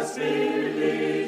mercy leads.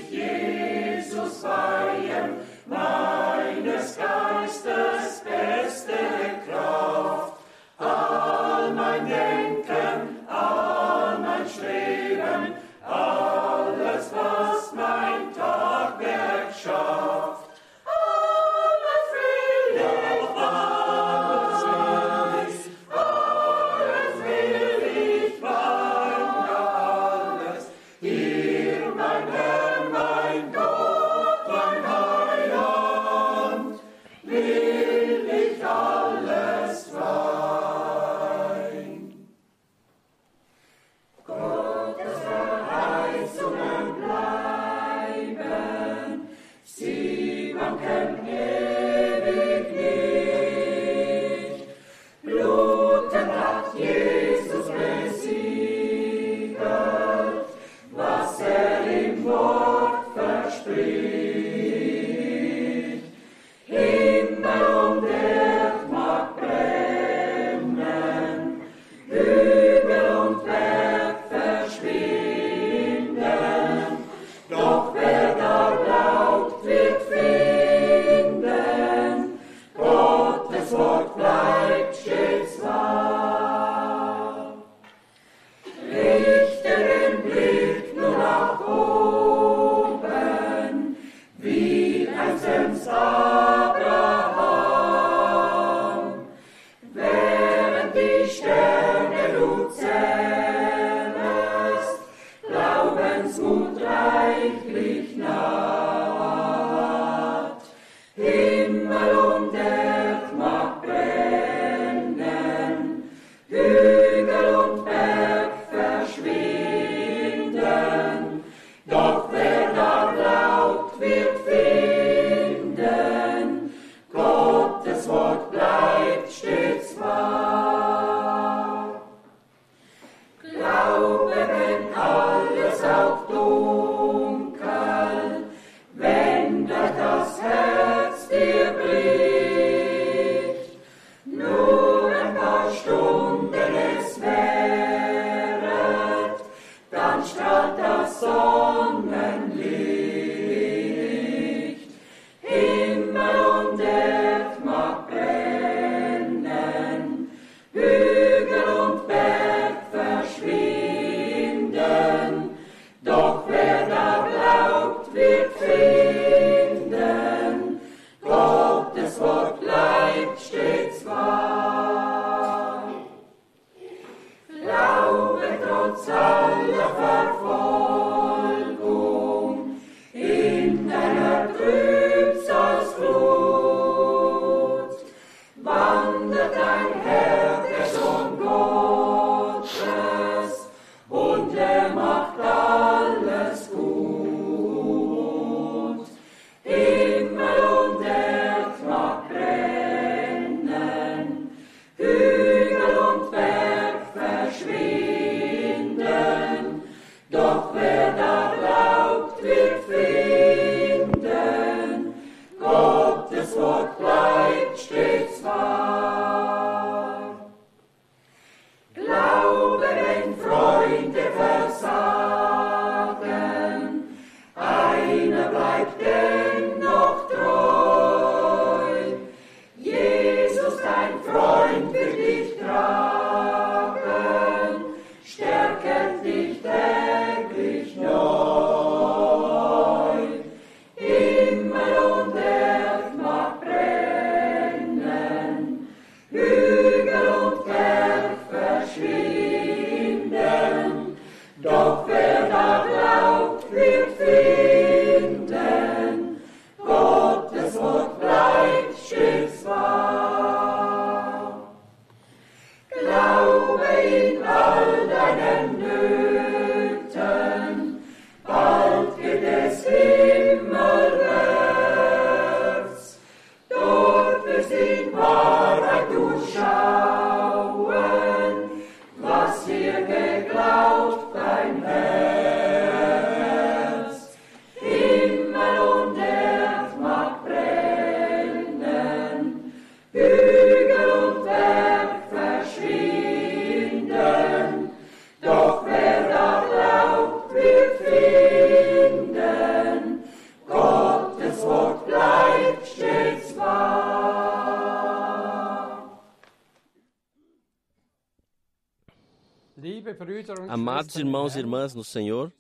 Irmãos e irmãs no Senhor,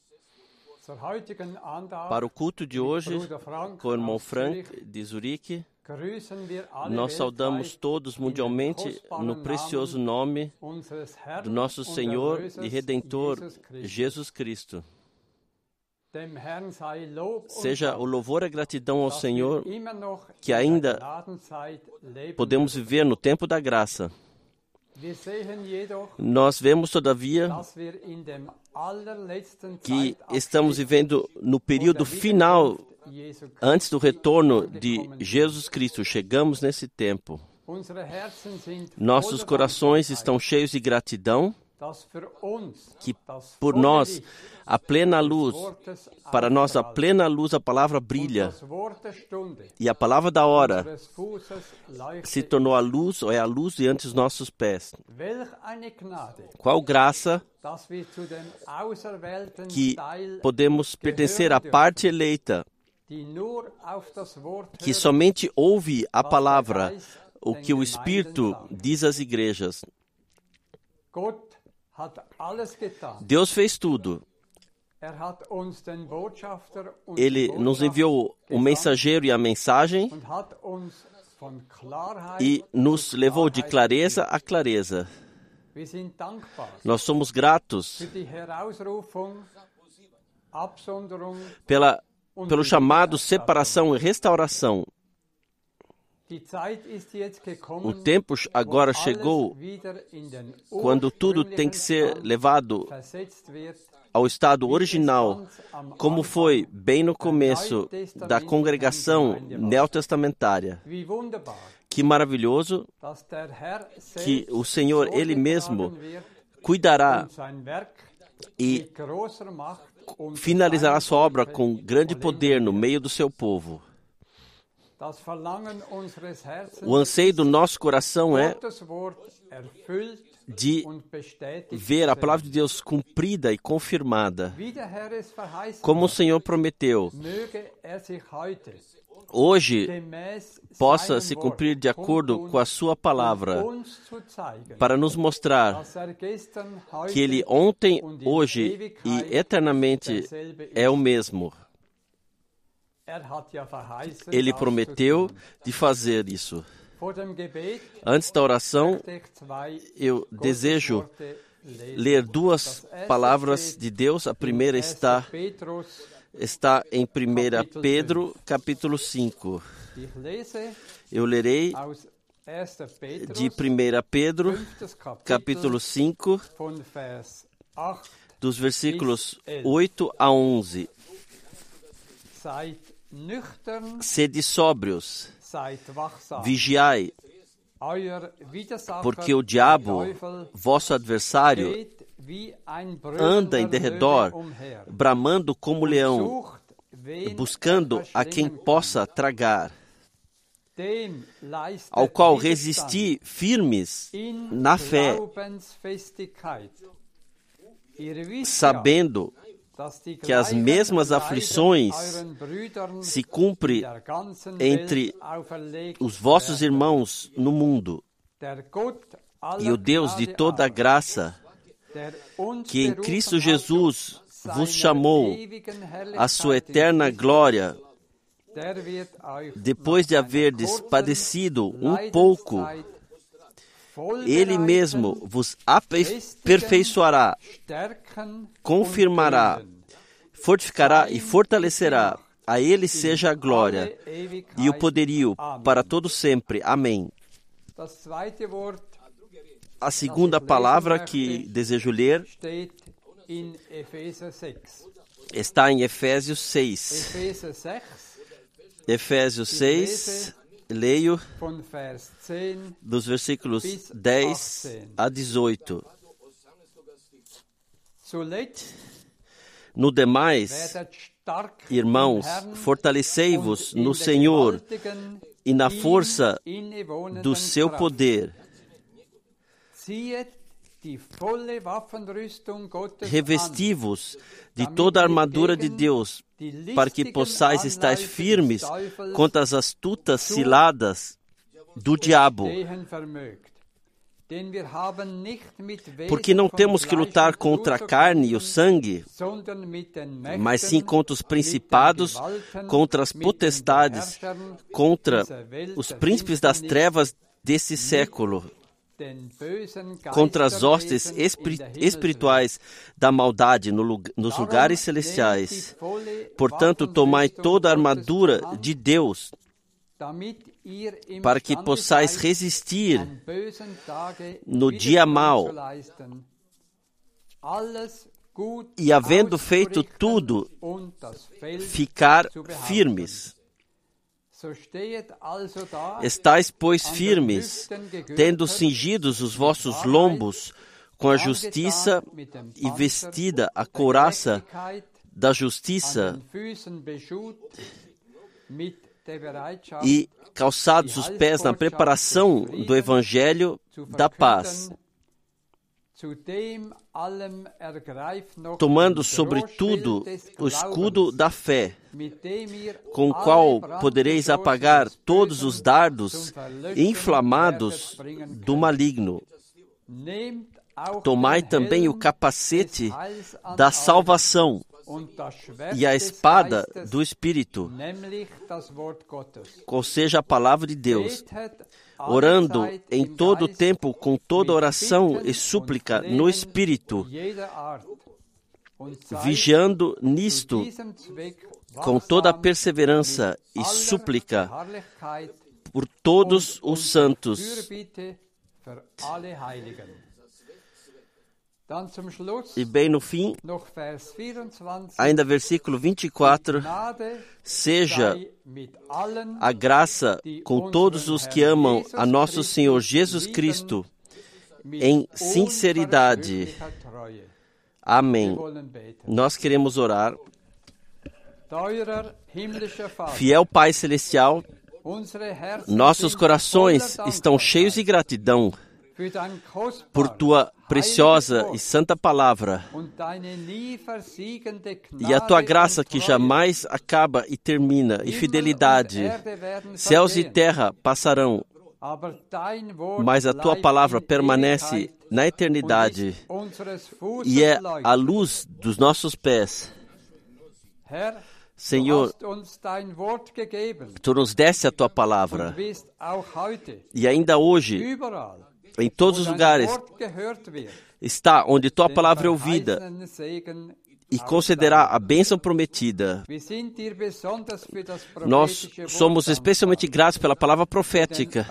para o culto de hoje, com o irmão Frank de Zurique, nós saudamos todos mundialmente no precioso nome do nosso Senhor e Redentor Jesus Cristo. Seja o louvor e a gratidão ao Senhor que ainda podemos viver no tempo da graça Nós vemos, todavia, que estamos vivendo no período final antes do retorno de Jesus Cristo. Chegamos nesse tempo. Nossos corações estão cheios de gratidão que por nós a plena luz, para nós a plena luz a palavra brilha. E a palavra da hora se tornou a luz ou é a luz diante dos nossos pés. Qual graça que podemos pertencer à parte eleita que somente ouve a palavra, o que o Espírito diz às igrejas. Deus fez tudo. Er Ele nos enviou o mensageiro e a mensagem e nos levou de clareza a clareza. Nós somos gratos pela, pelo chamado separação e restauração. O tempo agora chegou quando tudo tem que ser levado ao estado original, como foi bem no começo da congregação neotestamentária. Que maravilhoso que o Senhor, Ele mesmo, cuidará e finalizará sua obra com grande poder no meio do seu povo. O anseio do nosso coração é de ver a palavra de Deus cumprida e confirmada, como o Senhor prometeu. Hoje possa se cumprir de acordo com a Sua palavra, para nos mostrar que Ele ontem, hoje e eternamente é o mesmo. Ele prometeu de fazer isso. Antes da oração, eu desejo ler duas palavras de Deus. A primeira está, está em 1 Pedro, capítulo 5. Eu lerei de 1 Pedro, capítulo 5, dos versículos 8 a 11. Sede sóbrios, vigiai, porque o diabo, vosso adversário, anda em derredor, bramando como leão, buscando a quem possa tragar, ao qual resisti firmes na fé, sabendo que as mesmas aflições se cumprem entre os vossos irmãos no mundo. E o Deus de toda graça, que em Cristo Jesus vos chamou a sua eterna glória, depois de haverdes padecido um pouco, ele mesmo vos aperfeiçoará, confirmará, fortificará e fortalecerá. A ele seja a glória e o poderio para todo sempre. Amém. A segunda palavra que desejo ler está em Efésios 6. Efésios 6, leio dos versículos 10 a 18. No demais, irmãos, fortalecei-vos no Senhor e na força do seu poder. Revesti-vos de toda a armadura de Deus, para que possais estar firmes contra as astutas ciladas do diabo. Porque não temos que lutar contra a carne e o sangue, mas sim contra os principados, contra as potestades, contra os príncipes das trevas desse século contra as hostes espirituais da maldade nos lugares celestiais. Portanto, tomai toda a armadura de Deus, para que possais resistir no dia mau e, havendo feito tudo, ficar firmes. Estais, pois, firmes, tendo cingidos os vossos lombos com a justiça e vestida a couraça da justiça e calçados os pés na preparação do evangelho da paz tomando sobretudo o escudo da fé, com o qual podereis apagar todos os dardos inflamados do maligno. Tomai também o capacete da salvação e a espada do Espírito, qual seja a palavra de Deus orando em todo o tempo com toda oração e súplica no Espírito, vigiando nisto com toda perseverança e súplica por todos os santos. E bem no fim, ainda versículo 24: Seja a graça com todos os que amam a nosso Senhor Jesus Cristo em sinceridade. Amém. Nós queremos orar. Fiel Pai Celestial, nossos corações estão cheios de gratidão por tua preciosa e santa palavra. E a tua graça que jamais acaba e termina, e fidelidade. Céus e terra passarão, mas a tua palavra permanece na eternidade e é a luz dos nossos pés. Senhor, tu nos deste a tua palavra. e ainda hoje em todos os lugares está onde tua palavra é ouvida e concederá a bênção prometida. Nós somos especialmente gratos pela palavra profética,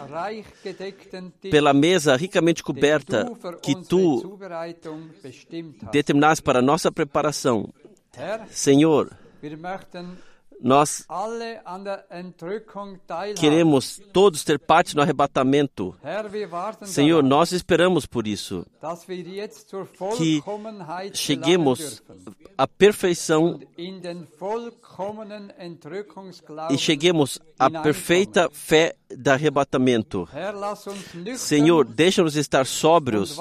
pela mesa ricamente coberta que tu determinaste para nossa preparação. Senhor, nós queremos todos ter parte no arrebatamento. Senhor, nós esperamos por isso. Que cheguemos à perfeição e cheguemos à perfeita fé do arrebatamento. Senhor, deixa-nos estar sóbrios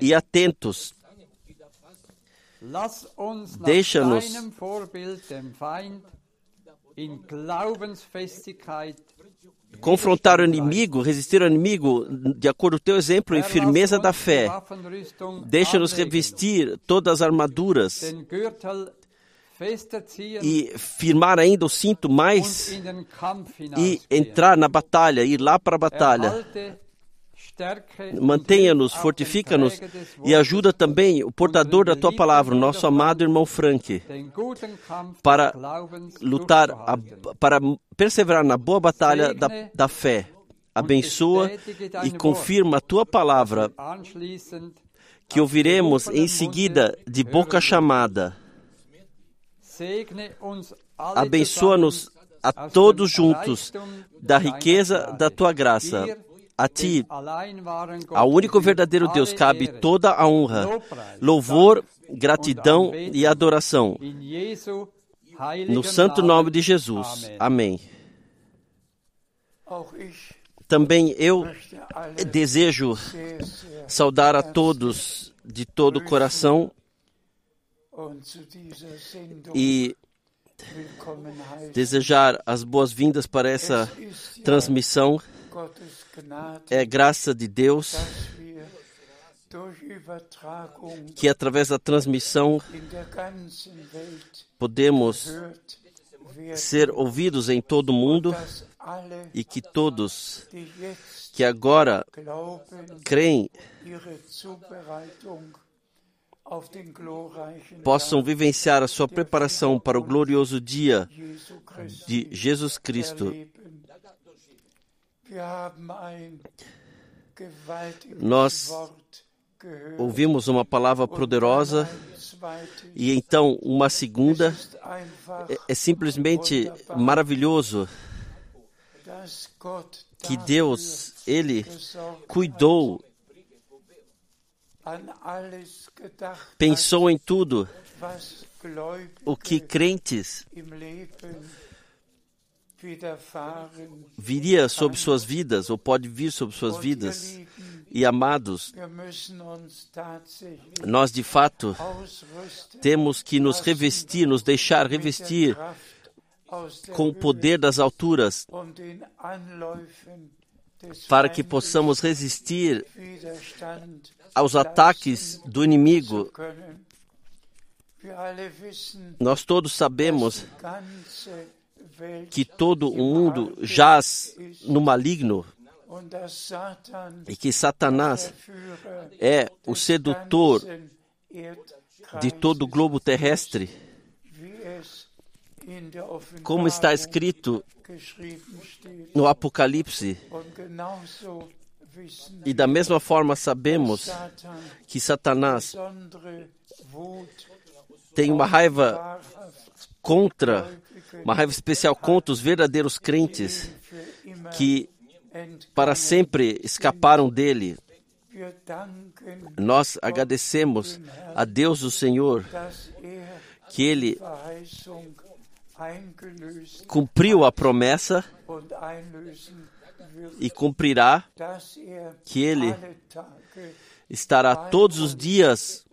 e atentos Deixa-nos confrontar o inimigo, resistir ao inimigo, de acordo com o teu exemplo, em firmeza da fé. Deixa-nos revestir todas as armaduras e firmar ainda o cinto mais e entrar na batalha, ir lá para a batalha. Mantenha-nos, fortifica-nos e ajuda também o portador da tua palavra, nosso amado irmão Frank, para lutar, para perseverar na boa batalha da, da fé. Abençoa e confirma a tua palavra, que ouviremos em seguida de boca chamada. Abençoa-nos a todos juntos da riqueza da tua graça a ti, ao único verdadeiro Deus, cabe toda a honra, louvor, gratidão e adoração. No santo nome de Jesus. Amém. Também eu desejo saudar a todos de todo o coração e desejar as boas-vindas para essa transmissão. É graça de Deus que através da transmissão podemos ser ouvidos em todo o mundo e que todos que agora creem possam vivenciar a sua preparação para o glorioso dia de Jesus Cristo. Nós ouvimos uma palavra poderosa e então uma segunda. É, é simplesmente maravilhoso que Deus, Ele cuidou, pensou em tudo o que crentes viria sobre suas vidas, ou pode vir sobre suas vidas. E amados, nós de fato temos que nos revestir, nos deixar revestir com o poder das alturas, para que possamos resistir aos ataques do inimigo. Nós todos sabemos que todo o mundo jaz no maligno e que Satanás é o sedutor de todo o globo terrestre. Como está escrito no Apocalipse. E da mesma forma sabemos que Satanás tem uma raiva contra uma raiva especial contra os verdadeiros crentes que para sempre escaparam dele. Nós agradecemos a Deus o Senhor que ele cumpriu a promessa e cumprirá que ele estará todos os dias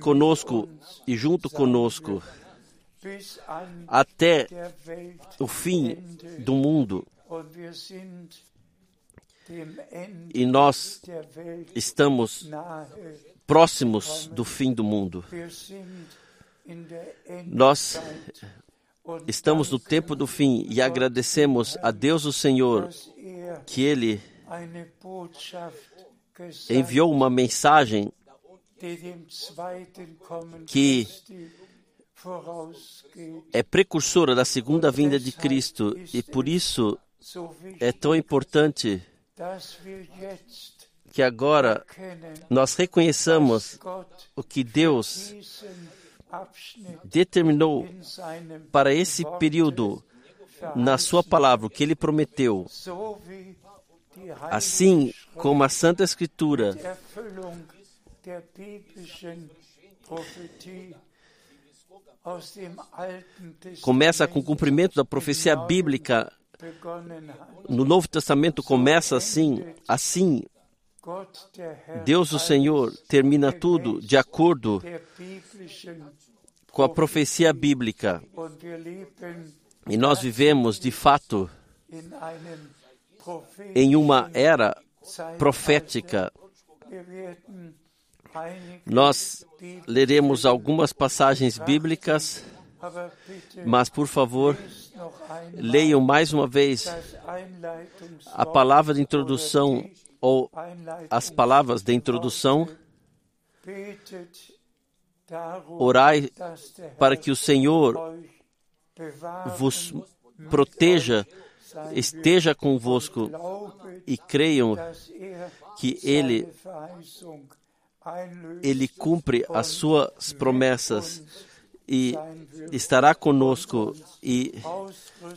conosco e junto conosco até o fim do mundo. E nós estamos próximos do fim do mundo. Nós estamos no tempo do fim e agradecemos a Deus o Senhor que Ele enviou uma mensagem que é precursora da segunda vinda de Cristo e por isso é tão importante que agora nós reconheçamos o que Deus determinou para esse período na Sua palavra, que Ele prometeu. Assim como a Santa Escritura começa com o cumprimento da profecia bíblica. No Novo Testamento começa assim, assim. Deus o Senhor termina tudo de acordo com a profecia bíblica. E nós vivemos, de fato, em uma era profética. Nós leremos algumas passagens bíblicas, mas por favor, leiam mais uma vez a palavra de introdução ou as palavras de introdução. Orai para que o Senhor vos proteja, esteja convosco e creiam que Ele ele cumpre as suas promessas e estará conosco e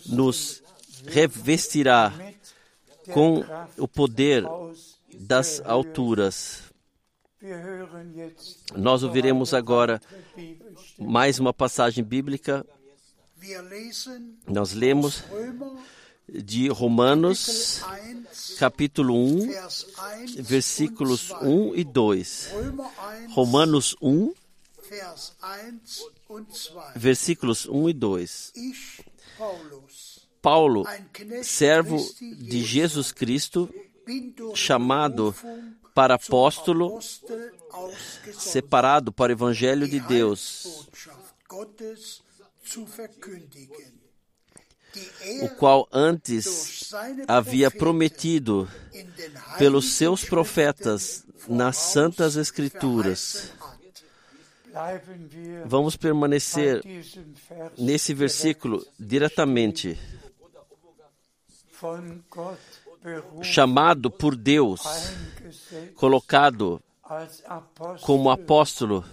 nos revestirá com o poder das alturas. Nós ouviremos agora mais uma passagem bíblica. Nós lemos de Romanos, capítulo 1, versículos 1 e 2. Romanos 1, versículos 1 e 2. Paulo, servo de Jesus Cristo, chamado para apóstolo, separado para o Evangelho de Deus o qual antes havia prometido pelos seus profetas nas Santas Escrituras, Vamos permanecer nesse versículo diretamente. Chamado por Deus, colocado como apóstolo,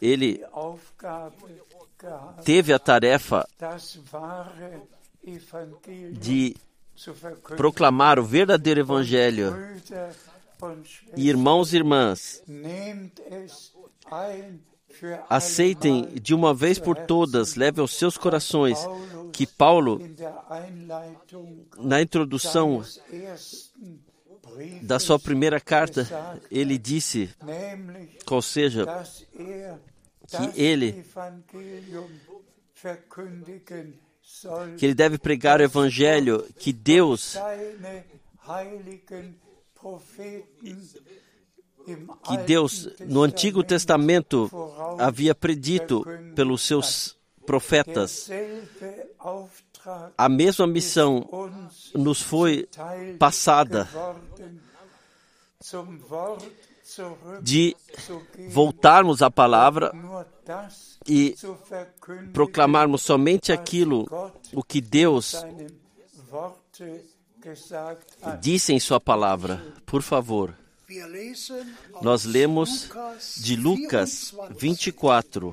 ele teve a tarefa de proclamar o verdadeiro Evangelho. Irmãos e irmãs, aceitem de uma vez por todas, leve aos seus corações que Paulo, na introdução da sua primeira carta, ele disse, ou seja, que ele que ele deve pregar o evangelho que Deus que Deus no Antigo Testamento havia predito pelos seus profetas. A mesma missão nos foi passada de voltarmos à palavra e proclamarmos somente aquilo o que Deus disse em Sua palavra. Por favor. Nós lemos de Lucas 24,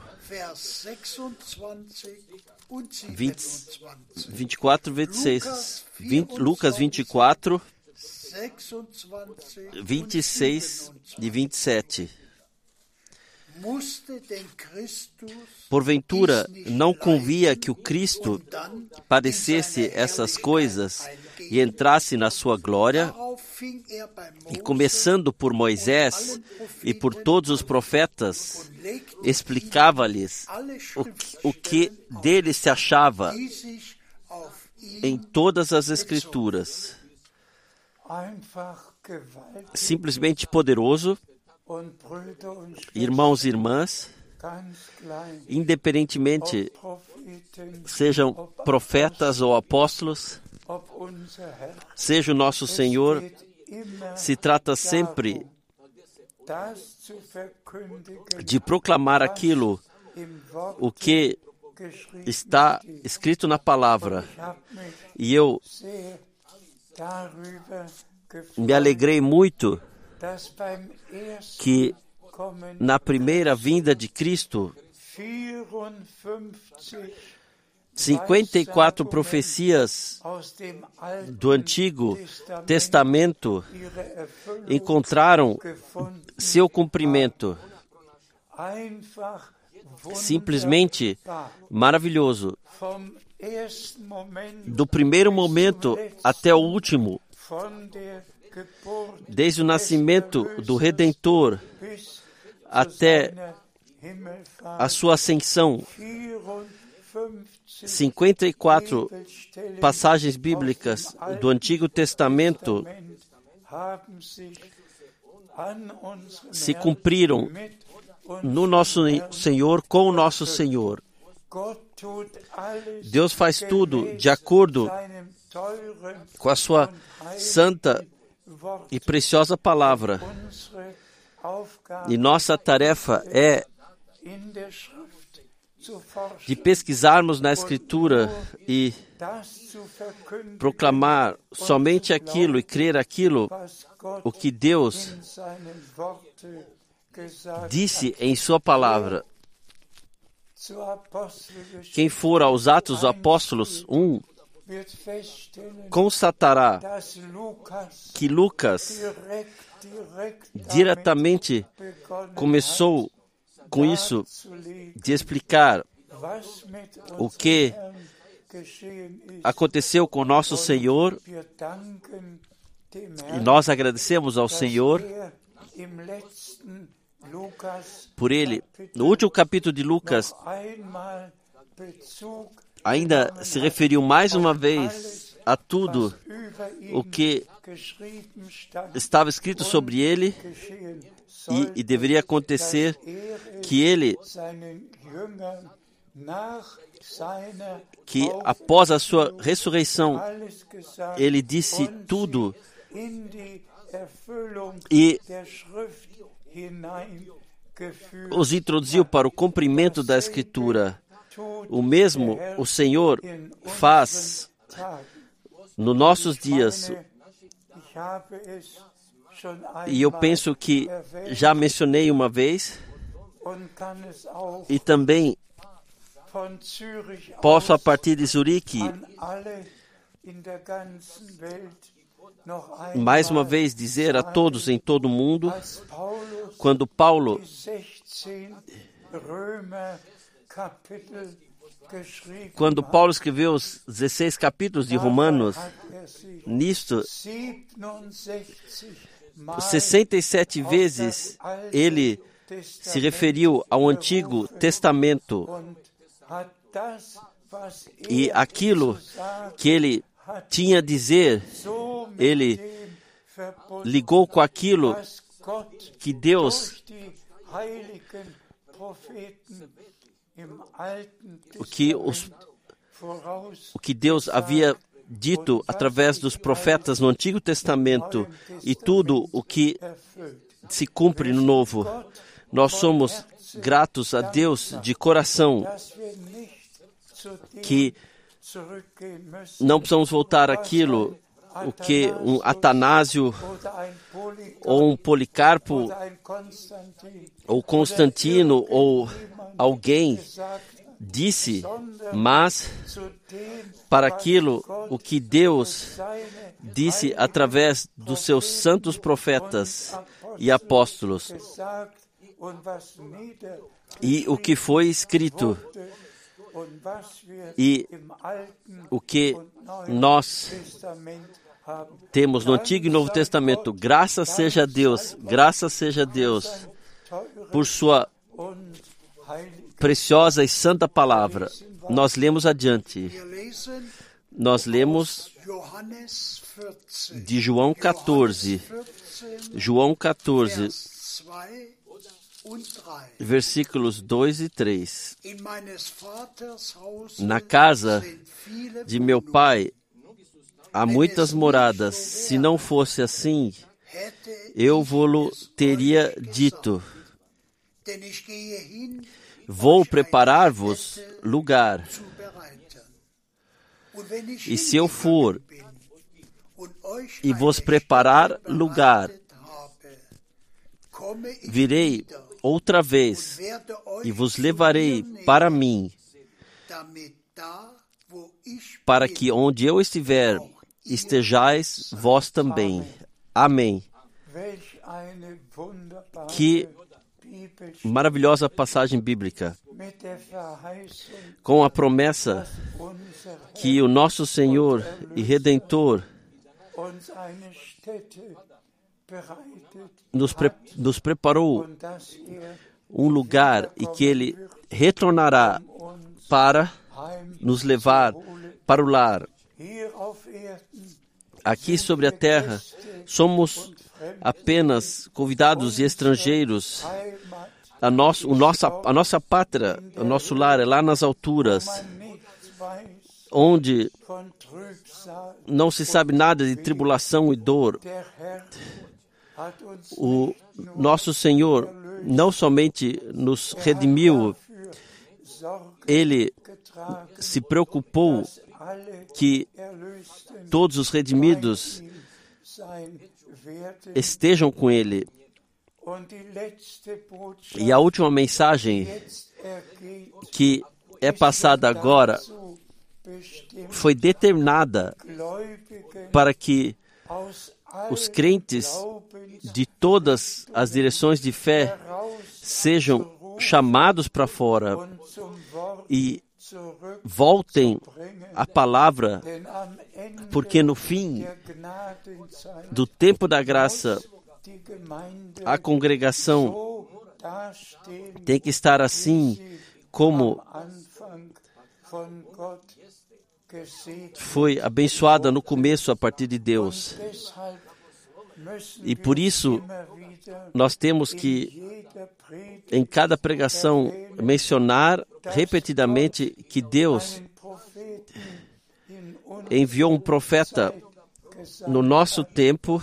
20, 24, 26. 20, Lucas 24, 26 e 27. Porventura, não convia que o Cristo padecesse essas coisas e entrasse na sua glória? E começando por Moisés e por todos os profetas, explicava-lhes o, o que dele se achava em todas as Escrituras. Simplesmente poderoso irmãos e irmãs, independentemente sejam profetas ou apóstolos, seja o nosso Senhor, se trata sempre de proclamar aquilo o que está escrito na palavra. E eu me alegrei muito que na primeira vinda de Cristo, 54 profecias do Antigo Testamento encontraram seu cumprimento. Simplesmente maravilhoso. Do primeiro momento até o último, desde o nascimento do Redentor até a sua ascensão. 54 passagens bíblicas do Antigo Testamento se cumpriram no nosso Senhor com o nosso Senhor. Deus faz tudo de acordo com a sua santa e preciosa palavra. E nossa tarefa é de pesquisarmos na Escritura e proclamar somente aquilo e crer aquilo o que Deus disse em Sua palavra. Quem for aos Atos dos Apóstolos 1, constatará que Lucas diretamente começou com isso de explicar o que aconteceu com nosso Senhor. E nós agradecemos ao Senhor por ele. No último capítulo de Lucas, ainda se referiu mais uma vez a tudo o que estava escrito sobre ele e, e deveria acontecer que ele que após a sua ressurreição ele disse tudo e os introduziu para o cumprimento da Escritura. O mesmo o Senhor faz nos nossos dias. E eu penso que já mencionei uma vez, e também posso, a partir de Zurique, mais uma vez dizer a todos em todo o mundo, quando Paulo quando Paulo escreveu os 16 capítulos de Romanos, nisto, 67 vezes ele se referiu ao Antigo Testamento e aquilo que ele tinha a dizer, ele ligou com aquilo que Deus o que, os, o que Deus havia dito através dos profetas no Antigo Testamento e tudo o que se cumpre no Novo. Nós somos gratos a Deus de coração que não precisamos voltar àquilo o que um Atanásio ou um Policarpo ou Constantino ou alguém disse, mas para aquilo o que Deus disse através dos seus santos profetas e apóstolos. E o que foi escrito e o que nós temos no Antigo e Novo Testamento. Graças seja a Deus, graças seja a Deus por sua preciosa e santa palavra. Nós lemos adiante. Nós lemos de João 14. João 14, versículos 2 e 3. Na casa de meu pai há muitas moradas. Se não fosse assim, eu vou-lo teria dito. Vou preparar-vos lugar. E se eu for e vos preparar lugar, virei outra vez e vos levarei para mim, para que onde eu estiver, estejais vós também. Amém. Que maravilhosa passagem bíblica com a promessa que o nosso Senhor e Redentor nos, pre nos preparou um lugar e que Ele retornará para nos levar para o lar. Aqui sobre a terra, somos apenas convidados e estrangeiros. A, nosso, o nossa, a nossa pátria, o nosso lar é lá nas alturas, onde não se sabe nada de tribulação e dor. O nosso Senhor não somente nos redimiu, ele se preocupou que todos os redimidos estejam com Ele. E a última mensagem que é passada agora foi determinada para que os crentes de todas as direções de fé sejam chamados para fora e voltem à palavra, porque no fim do tempo da graça, a congregação tem que estar assim como foi abençoada no começo a partir de Deus. E por isso, nós temos que, em cada pregação, mencionar repetidamente que Deus enviou um profeta no nosso tempo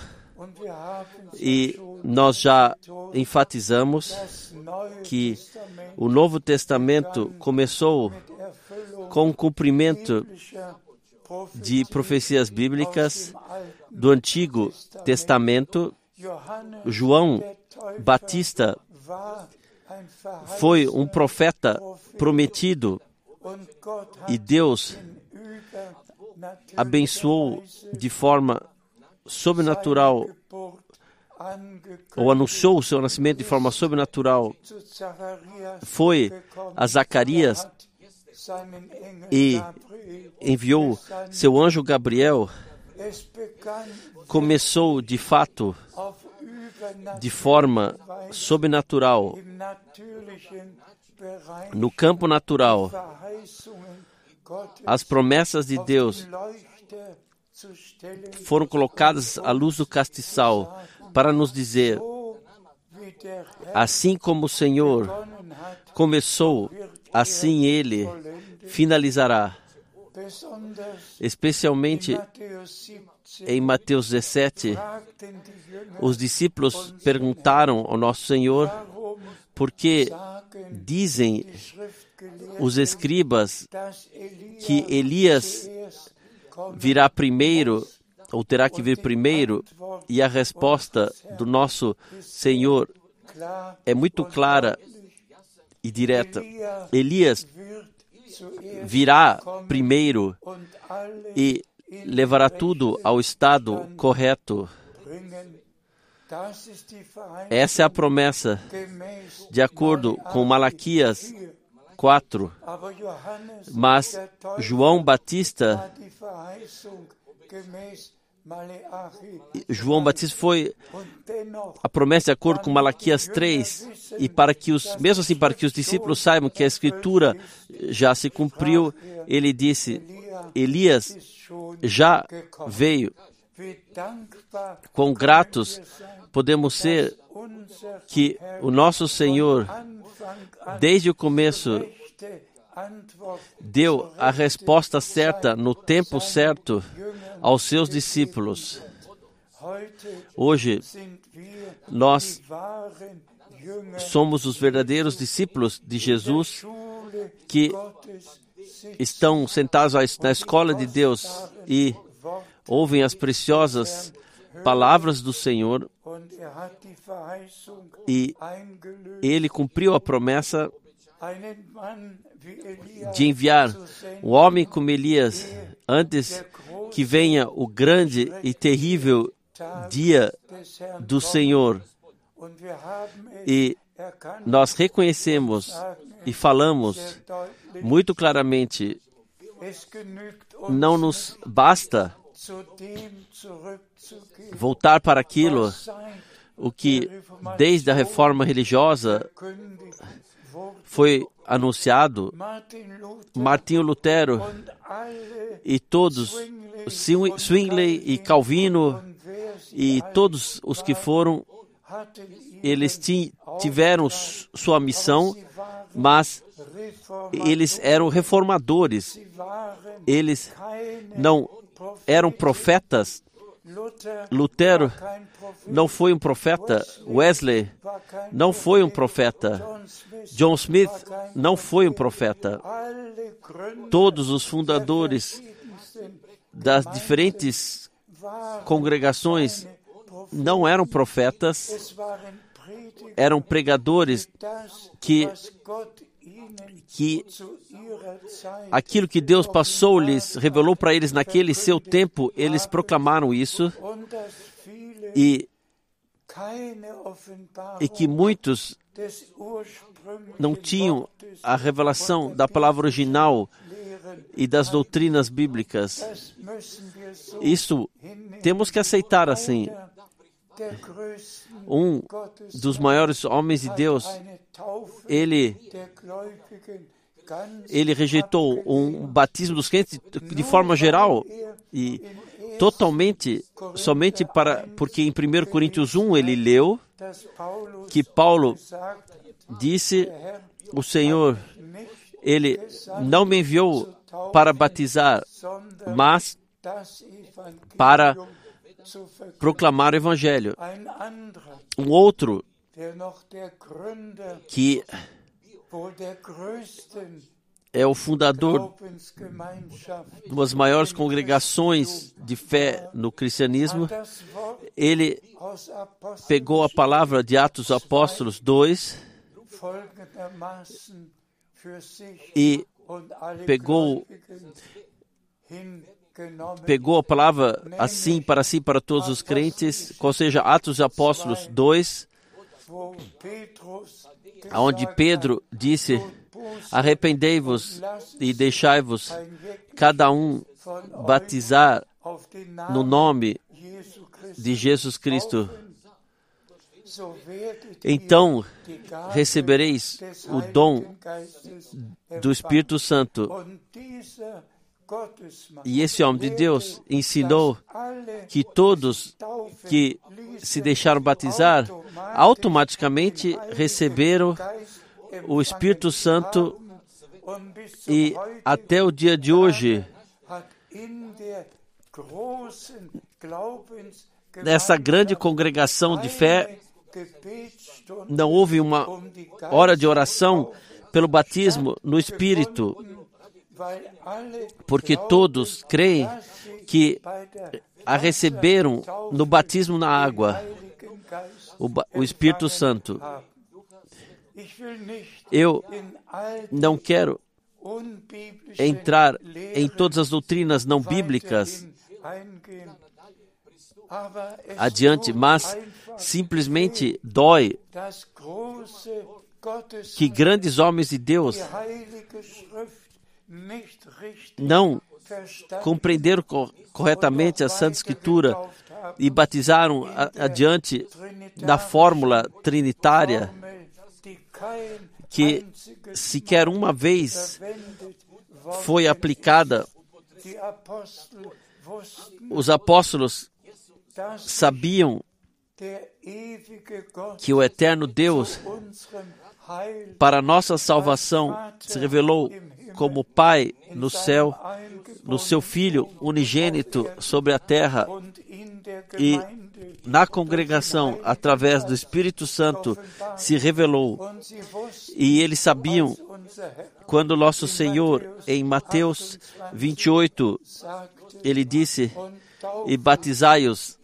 e nós já enfatizamos que o Novo Testamento começou com o cumprimento de profecias bíblicas do Antigo Testamento. João Batista foi um profeta prometido e Deus abençoou de forma sobrenatural ou anunciou o seu nascimento de forma sobrenatural. Foi a Zacarias e enviou seu anjo Gabriel. Começou de fato de forma sobrenatural no campo natural as promessas de Deus foram colocadas à luz do castiçal para nos dizer: assim como o Senhor começou, assim ele finalizará. Especialmente em Mateus 17, os discípulos perguntaram ao nosso Senhor por que dizem os escribas que Elias virá primeiro, ou terá que vir primeiro, e a resposta do nosso Senhor é muito clara e direta. Elias virá primeiro e levará tudo ao estado correto. Essa é a promessa, de acordo com Malaquias 4. Mas João Batista, João Batista foi a promessa de acordo com Malaquias 3 e para que os mesmo assim para que os discípulos saibam que a escritura já se cumpriu, ele disse: Elias já veio. Quão gratos podemos ser que o nosso Senhor, desde o começo, deu a resposta certa no tempo certo aos seus discípulos. Hoje, nós somos os verdadeiros discípulos de Jesus que estão sentados na escola de Deus e ouvem as preciosas palavras do Senhor e ele cumpriu a promessa de enviar um homem como Elias antes que venha o grande e terrível dia do Senhor. E nós reconhecemos e falamos muito claramente, não nos basta voltar para aquilo o que desde a reforma religiosa foi anunciado, Martinho Lutero e todos, Swingley e Calvino e todos os que foram, eles tiveram sua missão, mas eles eram reformadores. Eles não eram profetas. Lutero não foi um profeta. Wesley não foi um profeta. John Smith não foi um profeta. Todos os fundadores das diferentes congregações não eram profetas, eram pregadores que que aquilo que Deus passou-lhes, revelou para eles naquele seu tempo, eles proclamaram isso e, e que muitos não tinham a revelação da palavra original e das doutrinas bíblicas. Isso temos que aceitar assim. Um dos maiores homens de Deus, ele ele rejeitou um batismo dos crentes de forma geral e totalmente somente para porque em 1 Coríntios 1 ele leu que Paulo disse o Senhor ele não me enviou para batizar mas para proclamar o Evangelho. Um outro que é o fundador de umas maiores congregações de fé no cristianismo. Ele pegou a palavra de Atos Apóstolos 2 e pegou pegou a palavra assim para si para todos os crentes, ou seja, Atos Apóstolos 2, onde Pedro disse: Arrependei-vos e deixai-vos cada um batizar no nome de Jesus Cristo. Então recebereis o dom do Espírito Santo. E esse homem de Deus ensinou que todos que se deixaram batizar automaticamente receberam o Espírito Santo e até o dia de hoje nessa grande congregação de fé não houve uma hora de oração pelo batismo no Espírito, porque todos creem que a receberam no batismo na água, o, Espírito Santo. Eu não quero entrar em todas as doutrinas não bíblicas adiante, mas simplesmente dói que grandes homens de Deus não compreenderam corretamente a Santa Escritura e batizaram adiante da fórmula trinitária que sequer uma vez foi aplicada. Os apóstolos sabiam que o eterno Deus, para nossa salvação, se revelou como Pai no céu, no seu Filho unigênito sobre a terra e na congregação, através do Espírito Santo, se revelou. E eles sabiam, quando nosso Senhor, em Mateus 28, ele disse: E batizai-os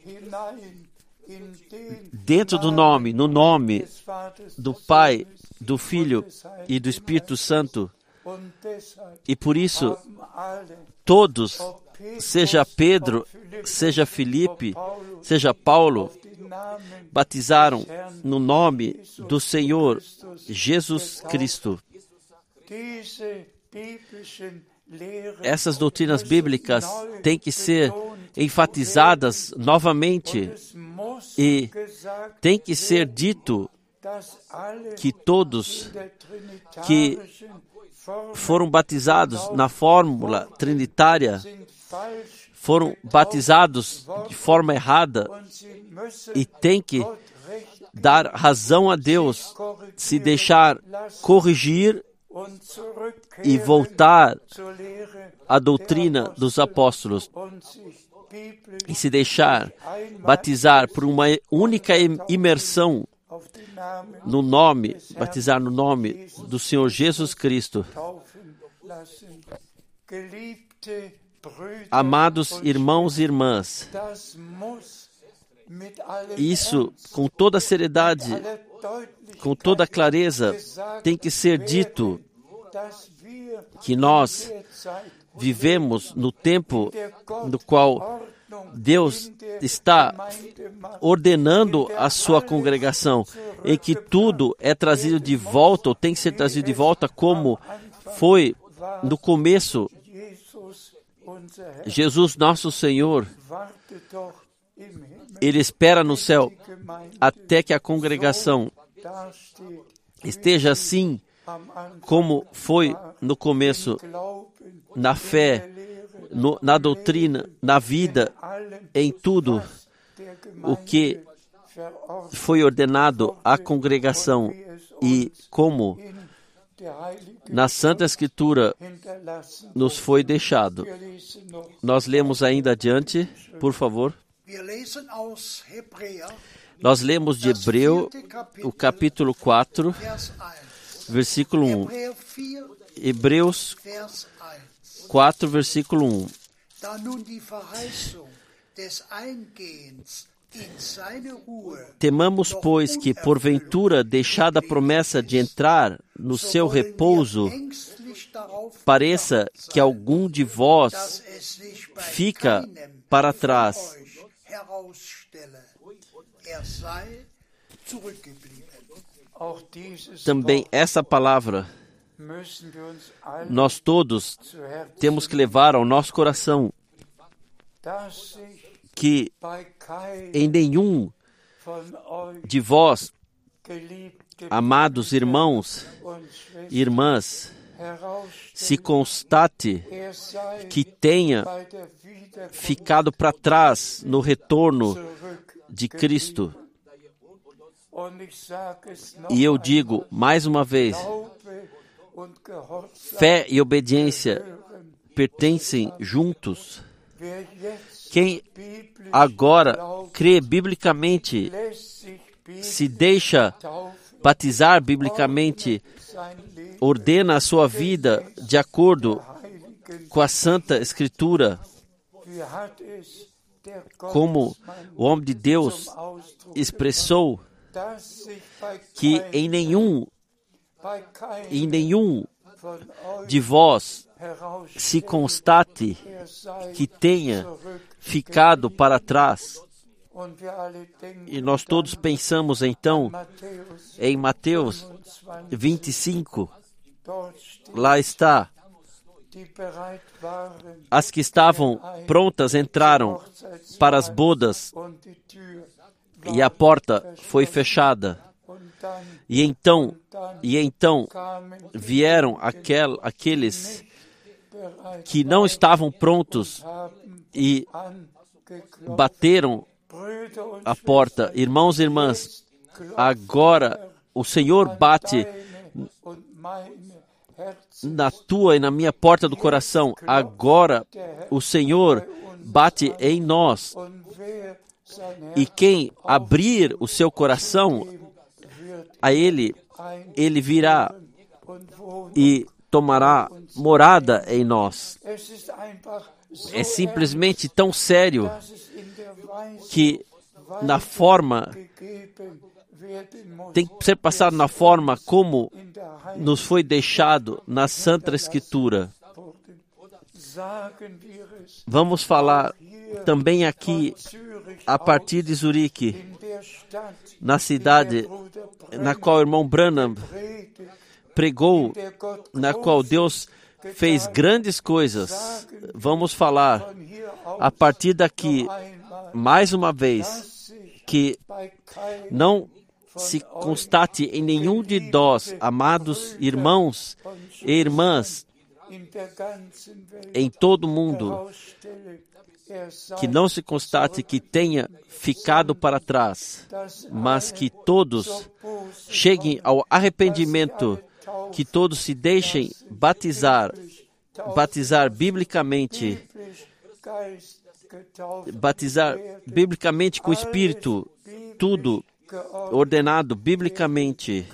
dentro do nome, no nome do Pai, do Filho e do Espírito Santo. E por isso, todos, seja Pedro, seja Felipe, seja Paulo, batizaram no nome do Senhor Jesus Cristo. Essas doutrinas bíblicas têm que ser enfatizadas novamente e tem que ser dito que todos que foram batizados na fórmula trinitária foram batizados de forma errada e tem que dar razão a Deus, se deixar corrigir e voltar à doutrina dos apóstolos e se deixar batizar por uma única imersão no nome, batizar no nome do Senhor Jesus Cristo. Amados irmãos e irmãs, isso com toda seriedade, com toda clareza, tem que ser dito que nós vivemos no tempo no qual Deus está ordenando a sua congregação em que tudo é trazido de volta, ou tem que ser trazido de volta como foi no começo. Jesus, nosso Senhor, Ele espera no céu até que a congregação esteja assim como foi no começo, na fé, no, na doutrina, na vida, em tudo o que foi ordenado à congregação e como na Santa Escritura nos foi deixado. Nós lemos ainda adiante, por favor. Nós lemos de Hebreu, o capítulo 4, versículo 1. Hebreus 4, versículo 1. Temamos, pois, que porventura, deixada a promessa de entrar no seu repouso, pareça que algum de vós fica para trás. Também essa palavra nós todos temos que levar ao nosso coração que em nenhum de vós, amados irmãos e irmãs, se constate que tenha ficado para trás no retorno de Cristo. E eu digo mais uma vez: fé e obediência pertencem juntos. Quem agora crê biblicamente, se deixa batizar biblicamente, ordena a sua vida de acordo com a Santa Escritura, como o homem de Deus expressou que em nenhum em nenhum de vós se constate que tenha ficado para trás. E nós todos pensamos então em Mateus 25. Lá está. As que estavam prontas entraram para as bodas e a porta foi fechada. E então, e então vieram aquel, aqueles que não estavam prontos e bateram a porta. Irmãos e irmãs, agora o Senhor bate na tua e na minha porta do coração. Agora o Senhor bate em nós. E quem abrir o seu coração a Ele, Ele virá e tomará morada em nós. É simplesmente tão sério que na forma tem que ser passado na forma como nos foi deixado na Santa Escritura. Vamos falar também aqui a partir de Zurique, na cidade na qual o irmão Branham pregou, na qual Deus fez grandes coisas. Vamos falar a partir daqui, mais uma vez, que não se constate em nenhum de nós, amados irmãos e irmãs, em todo o mundo, que não se constate que tenha ficado para trás, mas que todos cheguem ao arrependimento que todos se deixem batizar, batizar biblicamente, batizar biblicamente com o Espírito, tudo ordenado biblicamente,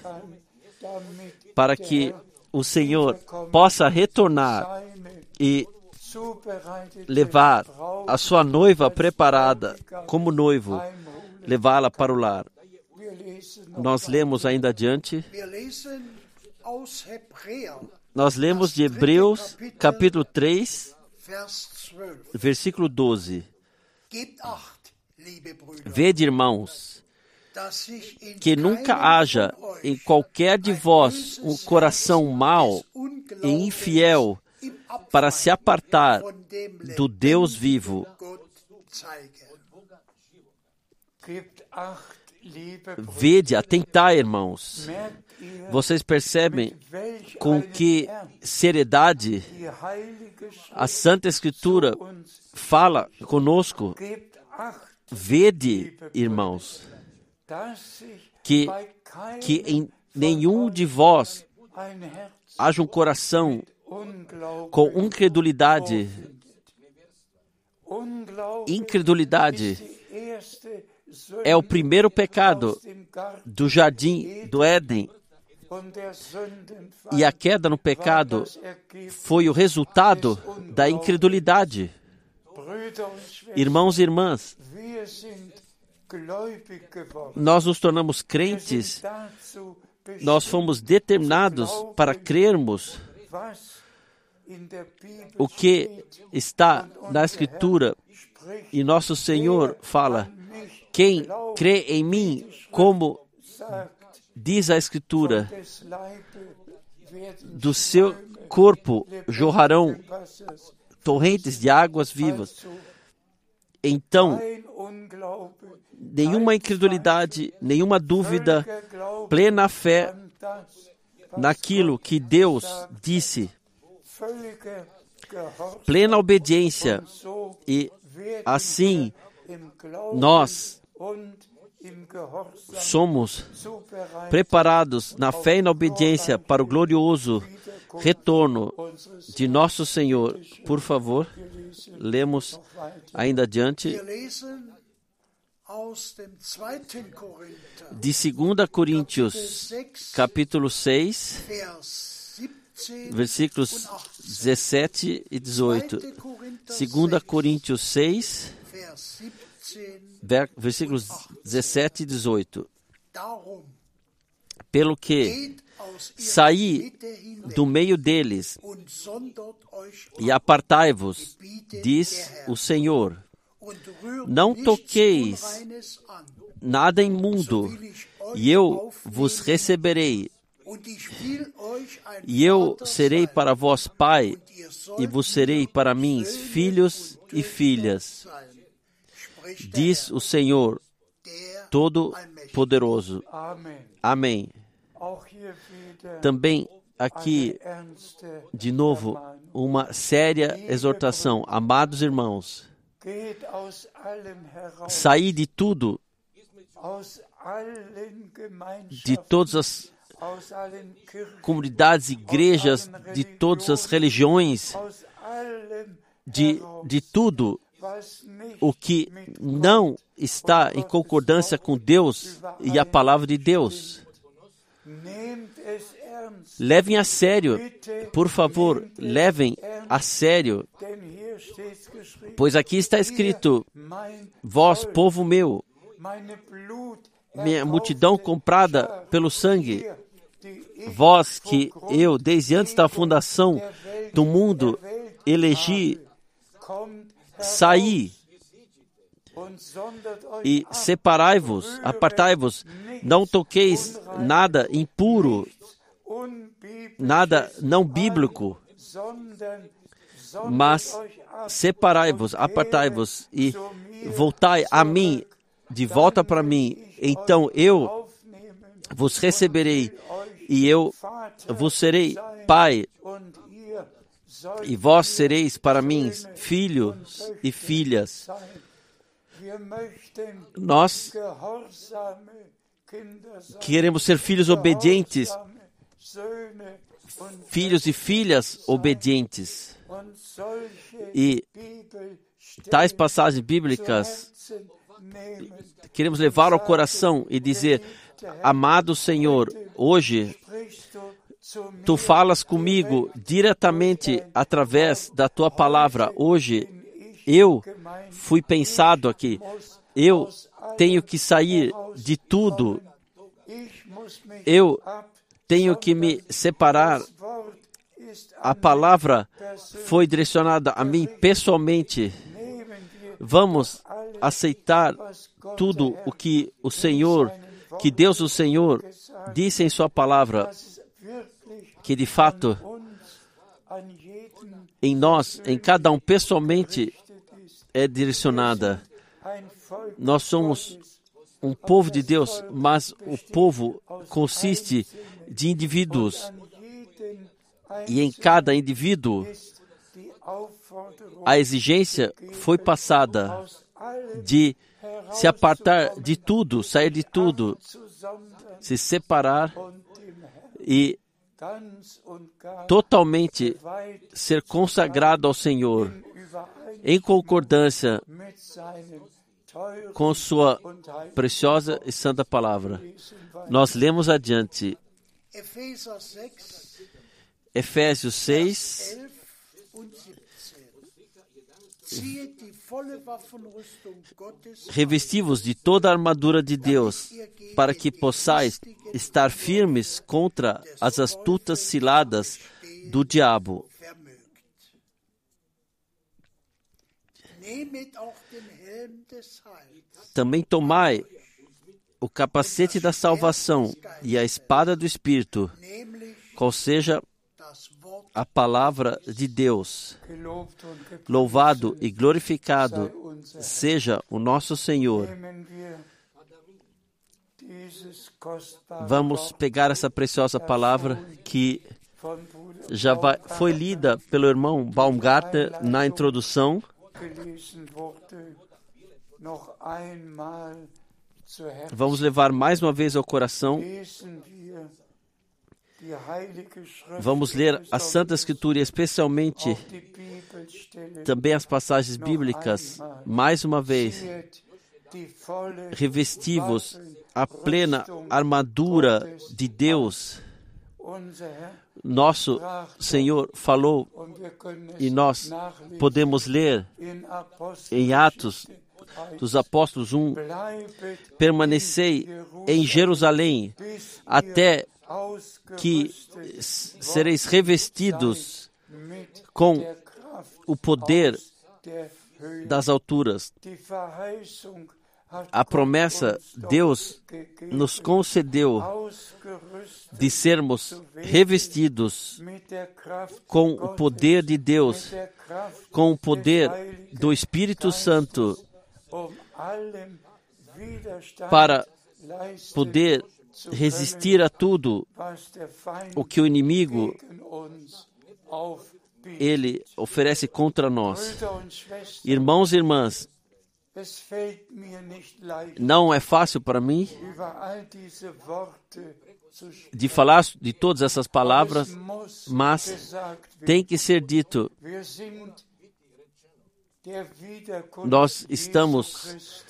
para que o Senhor possa retornar e levar a sua noiva preparada como noivo, levá-la para o lar. Nós lemos ainda adiante nós lemos de Hebreus, capítulo 3, versículo 12. Vede, irmãos, que nunca haja em qualquer de vós um coração mau e infiel para se apartar do Deus vivo. Vede, atentai, irmãos. Vocês percebem com que seriedade a Santa Escritura fala conosco. Vede, irmãos, que, que em nenhum de vós haja um coração com incredulidade. Incredulidade é o primeiro pecado do jardim do Éden. E a queda no pecado foi o resultado da incredulidade. Irmãos e irmãs, nós nos tornamos crentes, nós fomos determinados para crermos o que está na Escritura e nosso Senhor fala: quem crê em mim, como diz a Escritura, do seu corpo jorrarão torrentes de águas vivas. Então, nenhuma incredulidade, nenhuma dúvida, plena fé naquilo que Deus disse, plena obediência, e assim nós somos preparados na fé e na obediência para o glorioso retorno de nosso Senhor. Por favor, lemos ainda adiante de 2 Coríntios, capítulo 6, versículos 17 e 18. 2 Coríntios 6, versículos 17 e 18. Pelo que saí do meio deles e apartai-vos, diz o Senhor. Não toqueis nada imundo, e eu vos receberei. E eu serei para vós pai, e vos serei para mim filhos e filhas diz o Senhor Todo-Poderoso. Amém. Também aqui, de novo, uma séria exortação. Amados irmãos, saí de tudo, de todas as comunidades, igrejas, de todas as religiões, de, de tudo o que não está em concordância com Deus e a palavra de Deus. Levem a sério, por favor, levem a sério, pois aqui está escrito: Vós, povo meu, minha multidão comprada pelo sangue, vós que eu, desde antes da fundação do mundo, elegi saí e separai-vos, apartai-vos, não toqueis nada impuro, nada não bíblico, mas separai-vos, apartai-vos e voltai a mim, de volta para mim, então eu vos receberei e eu vos serei pai e vós sereis para mim filhos e filhas. Nós queremos ser filhos obedientes, filhos e filhas obedientes. E tais passagens bíblicas queremos levar ao coração e dizer: Amado Senhor, hoje Tu falas comigo diretamente através da tua palavra. Hoje eu fui pensado aqui. Eu tenho que sair de tudo. Eu tenho que me separar. A palavra foi direcionada a mim pessoalmente. Vamos aceitar tudo o que o Senhor, que Deus o Senhor disse em Sua palavra que de fato em nós, em cada um pessoalmente, é direcionada. Nós somos um povo de Deus, mas o povo consiste de indivíduos. E em cada indivíduo, a exigência foi passada de se apartar de tudo, sair de tudo, se separar e totalmente ser consagrado ao Senhor, em concordância com Sua preciosa e santa palavra. Nós lemos adiante. Efésios 6, Revestivos de toda a armadura de Deus, para que possais estar firmes contra as astutas ciladas do diabo. Também tomai o capacete da salvação e a espada do Espírito, qual seja a palavra de Deus. Louvado e glorificado seja o nosso Senhor. Vamos pegar essa preciosa palavra que já vai, foi lida pelo irmão Baumgartner na introdução. Vamos levar mais uma vez ao coração Vamos ler a Santa Escritura, especialmente também as passagens bíblicas, mais uma vez, revestivos a plena armadura de Deus. Nosso Senhor falou e nós podemos ler em Atos dos Apóstolos 1: permanecei em Jerusalém até que sereis revestidos com o poder das alturas. A promessa Deus nos concedeu de sermos revestidos com o poder de Deus, com o poder do Espírito Santo, para poder resistir a tudo o que o inimigo ele oferece contra nós. Irmãos e irmãs, não é fácil para mim de falar de todas essas palavras, mas tem que ser dito. Nós estamos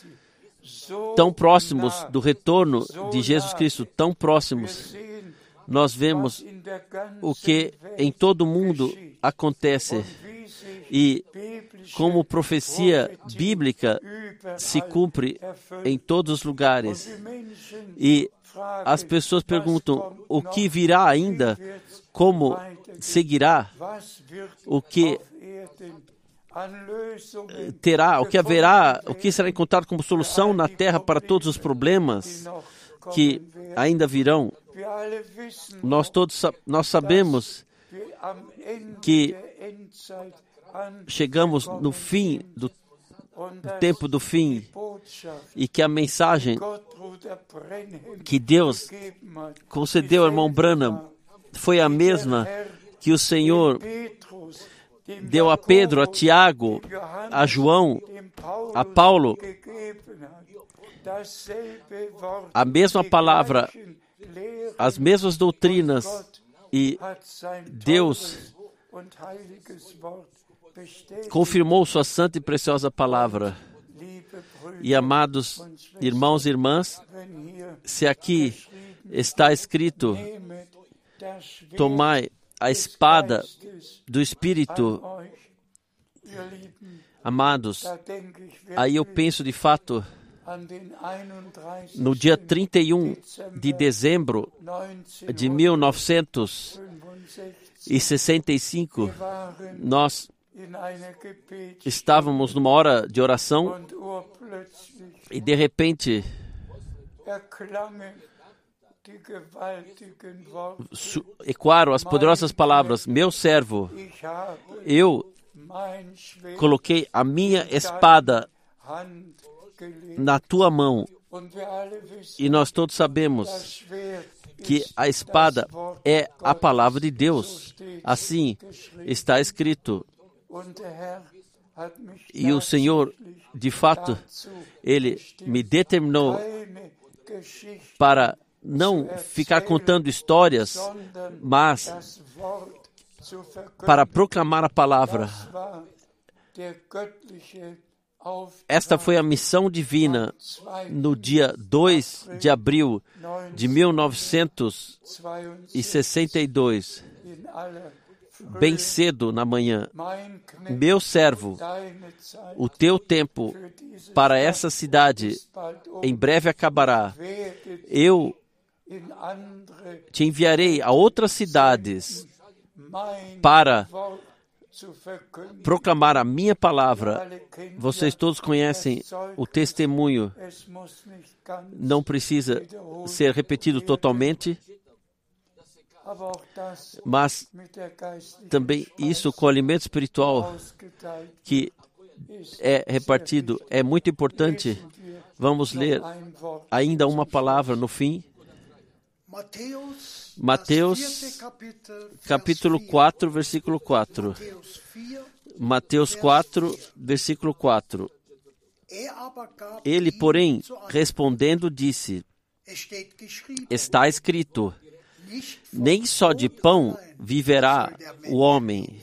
tão próximos do retorno de Jesus Cristo, tão próximos, nós vemos o que em todo o mundo acontece e como profecia bíblica se cumpre em todos os lugares. E as pessoas perguntam: o que virá ainda? Como seguirá? O que terá, o que haverá, o que será encontrado como solução na terra para todos os problemas que ainda virão. Nós todos nós sabemos que chegamos no fim do tempo do fim e que a mensagem que Deus concedeu ao irmão Branham foi a mesma que o Senhor deu a Pedro, a Tiago, a João, a Paulo, a mesma palavra, as mesmas doutrinas e Deus confirmou sua santa e preciosa palavra. E amados irmãos e irmãs, se aqui está escrito: tomai a espada do Espírito. Amados, aí eu penso de fato no dia 31 de dezembro de 1965, nós estávamos numa hora de oração e de repente ecoaram as poderosas palavras: Meu servo, eu coloquei a minha espada na tua mão. E nós todos sabemos que a espada é a palavra de Deus. Assim está escrito. E o Senhor, de fato, Ele me determinou para não ficar contando histórias, mas para proclamar a palavra. Esta foi a missão divina no dia 2 de abril de 1962, bem cedo na manhã. Meu servo, o teu tempo para essa cidade em breve acabará. Eu te enviarei a outras cidades para proclamar a minha palavra. Vocês todos conhecem o testemunho. Não precisa ser repetido totalmente, mas também isso com o alimento espiritual que é repartido é muito importante. Vamos ler ainda uma palavra no fim. Mateus, capítulo 4, versículo 4. Mateus 4, versículo 4. Ele, porém, respondendo, disse: Está escrito: Nem só de pão viverá o homem,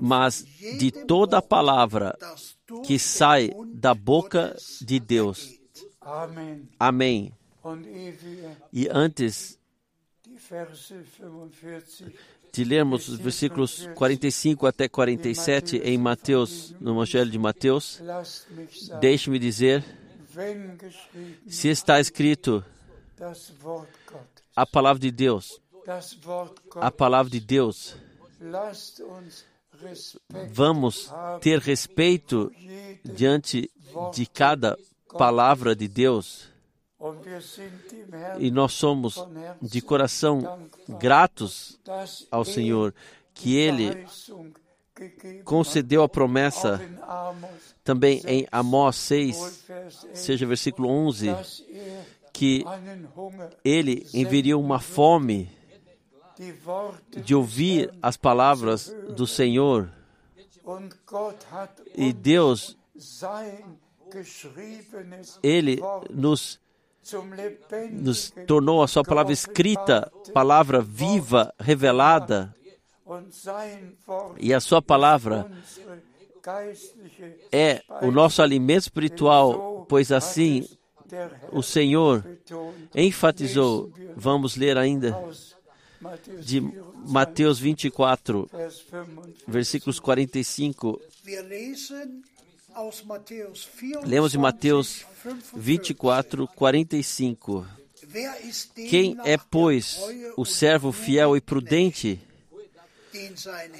mas de toda a palavra que sai da boca de Deus. Amém. E antes de lermos os versículos 45 até 47 em Mateus, no Evangelho de Mateus, deixe-me dizer, se está escrito a palavra de Deus, a palavra de Deus, vamos ter respeito diante de cada palavra de Deus e nós somos de coração gratos ao Senhor que Ele concedeu a promessa também em Amós 6, seja versículo 11, que Ele enviaria uma fome de ouvir as palavras do Senhor. E Deus, Ele nos nos tornou a sua palavra escrita, palavra viva, revelada. E a sua palavra é o nosso alimento espiritual, pois assim o Senhor enfatizou. Vamos ler ainda de Mateus 24, versículos 45. Lemos de Mateus 24, 45. Quem é, pois, o servo fiel e prudente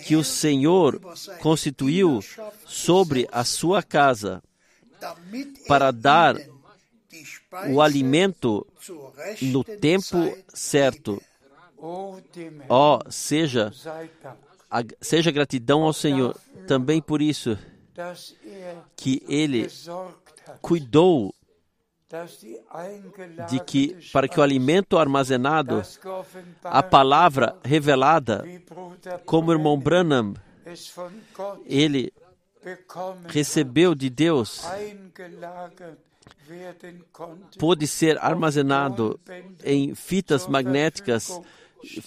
que o Senhor constituiu sobre a sua casa para dar o alimento no tempo certo? Ó, oh, seja, seja gratidão ao Senhor também por isso que ele cuidou de que para que o alimento armazenado, a palavra revelada, como o irmão Branham, ele recebeu de Deus, pôde ser armazenado em fitas magnéticas,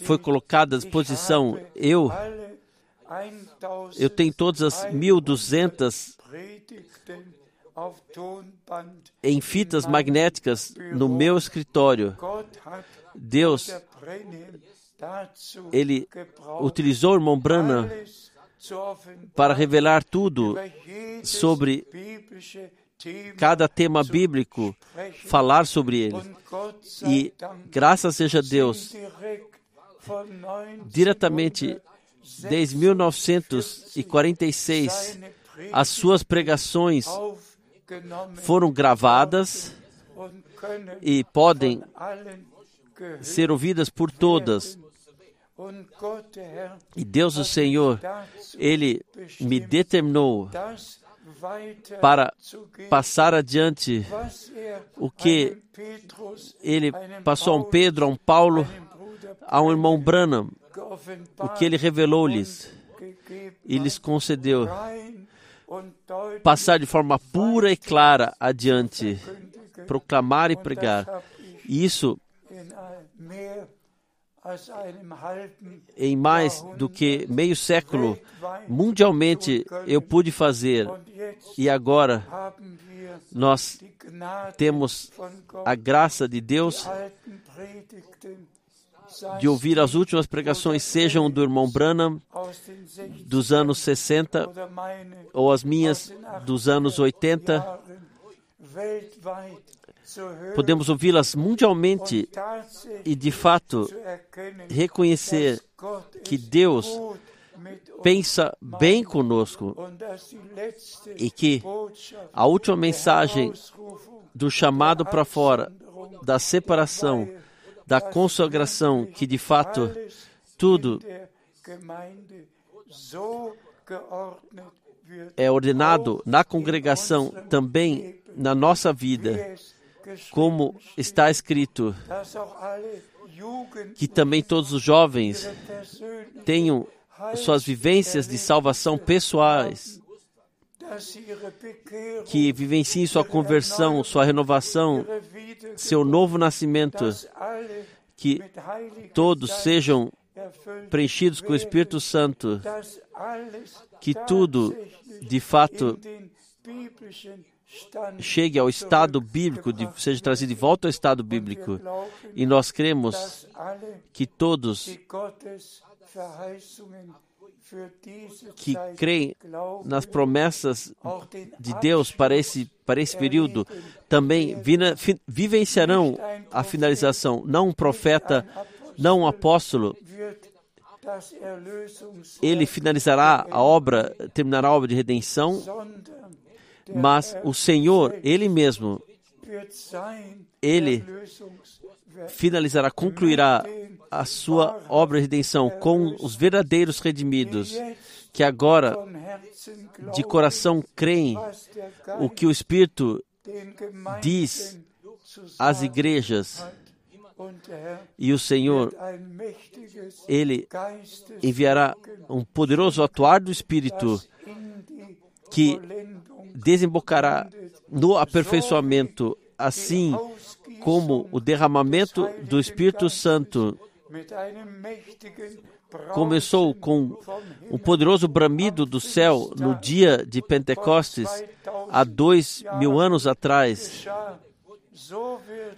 foi colocado à disposição. Eu eu tenho todas as 1200 em fitas magnéticas no meu escritório. Deus, ele utilizou o irmão Branham para revelar tudo sobre cada tema bíblico, falar sobre ele. E graças seja Deus, diretamente desde 1946, as suas pregações foram gravadas e podem ser ouvidas por todas. E Deus, o Senhor, Ele me determinou para passar adiante o que Ele passou a um Pedro, a um Paulo, a um irmão Branham, o que Ele revelou-lhes e lhes concedeu passar de forma pura e clara adiante, proclamar e pregar. Isso em mais do que meio século, mundialmente eu pude fazer. E agora nós temos a graça de Deus de ouvir as últimas pregações, sejam do irmão Branham dos anos 60 ou as minhas dos anos 80. Podemos ouvi-las mundialmente e, de fato, reconhecer que Deus pensa bem conosco e que a última mensagem do chamado para fora, da separação, da consagração, que de fato tudo é ordenado na congregação, também na nossa vida, como está escrito, que também todos os jovens tenham suas vivências de salvação pessoais, que vivenciem sua conversão, sua renovação, seu novo nascimento, que todos sejam preenchidos com o Espírito Santo, que tudo, de fato, chegue ao estado bíblico, de, seja trazido de volta ao estado bíblico. E nós cremos que todos que creem nas promessas de Deus para esse, para esse período também vivenciarão a finalização. Não um profeta, não um apóstolo. Ele finalizará a obra, terminará a obra de redenção, mas o Senhor, Ele mesmo, Ele finalizará, concluirá a sua obra de redenção com os verdadeiros redimidos, que agora de coração creem o que o Espírito diz às igrejas. E o Senhor, Ele enviará um poderoso atuar do Espírito que desembocará no aperfeiçoamento, assim como o derramamento do Espírito Santo começou com um poderoso bramido do céu no dia de Pentecostes, há dois mil anos atrás.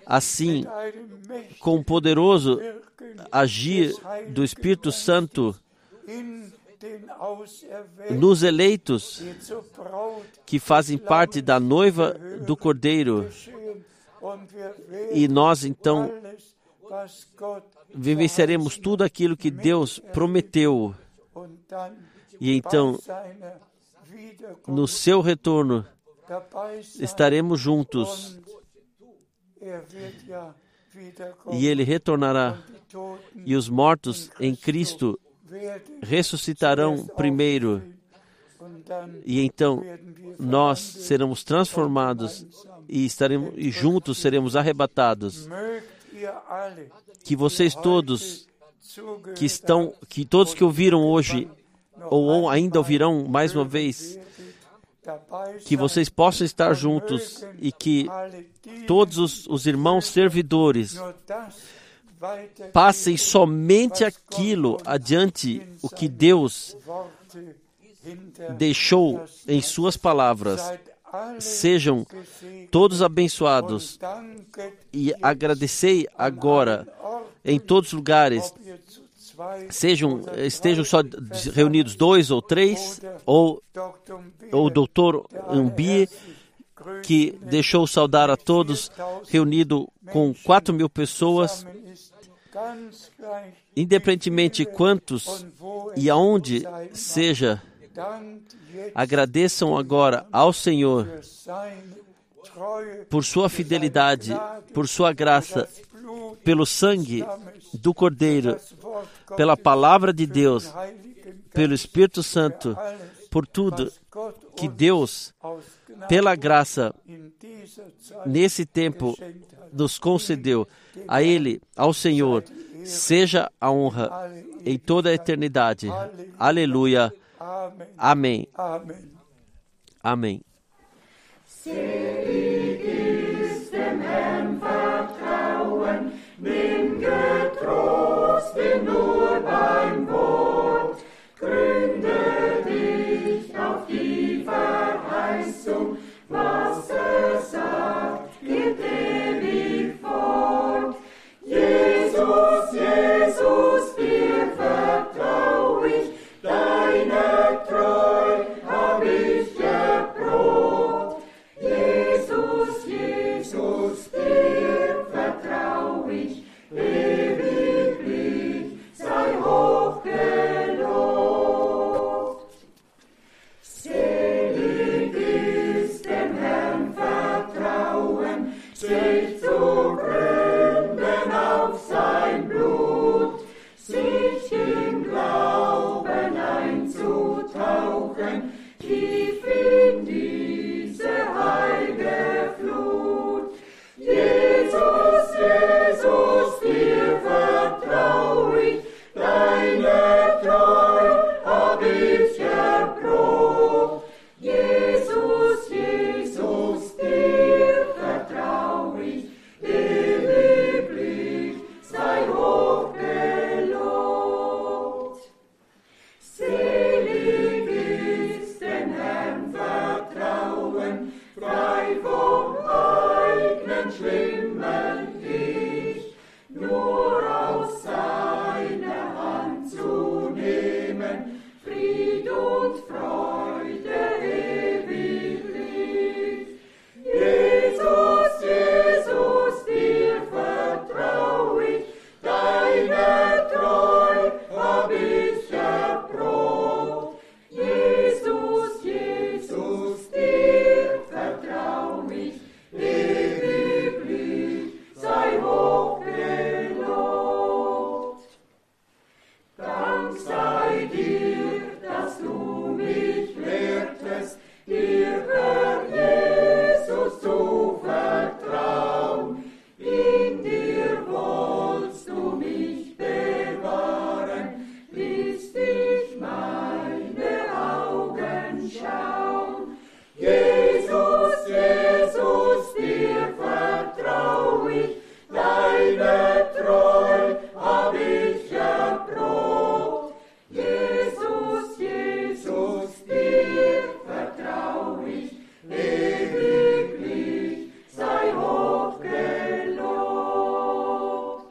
Assim, com um poderoso agir do Espírito Santo nos eleitos que fazem parte da noiva do Cordeiro. E nós então vivenciaremos tudo aquilo que Deus prometeu. E então, no seu retorno, estaremos juntos. E ele retornará. E os mortos em Cristo ressuscitarão primeiro. E então nós seremos transformados e estaremos e juntos seremos arrebatados. Que vocês todos que estão, que todos que ouviram hoje ou ainda ouvirão mais uma vez, que vocês possam estar juntos e que todos os, os irmãos servidores passem somente aquilo adiante o que Deus deixou em Suas palavras. Sejam todos abençoados. E agradecei agora em todos os lugares, sejam estejam só reunidos dois ou três, ou, o doutor Umbi, que deixou saudar a todos, reunido com quatro mil pessoas, independentemente quantos e aonde seja, agradeçam agora ao Senhor por sua fidelidade, por sua graça, pelo sangue do Cordeiro, pela palavra de Deus, pelo Espírito Santo, por tudo que Deus, pela graça, nesse tempo, nos concedeu. A Ele, ao Senhor, seja a honra em toda a eternidade. Aleluia. Amém. Amém. Amém. Selig ist dem Herrn Vertrauen, nimm Getrost in nur beim Wort, gründe dich auf die Verheißung, was er sagt, geht ewig fort. Jesus, Jesus,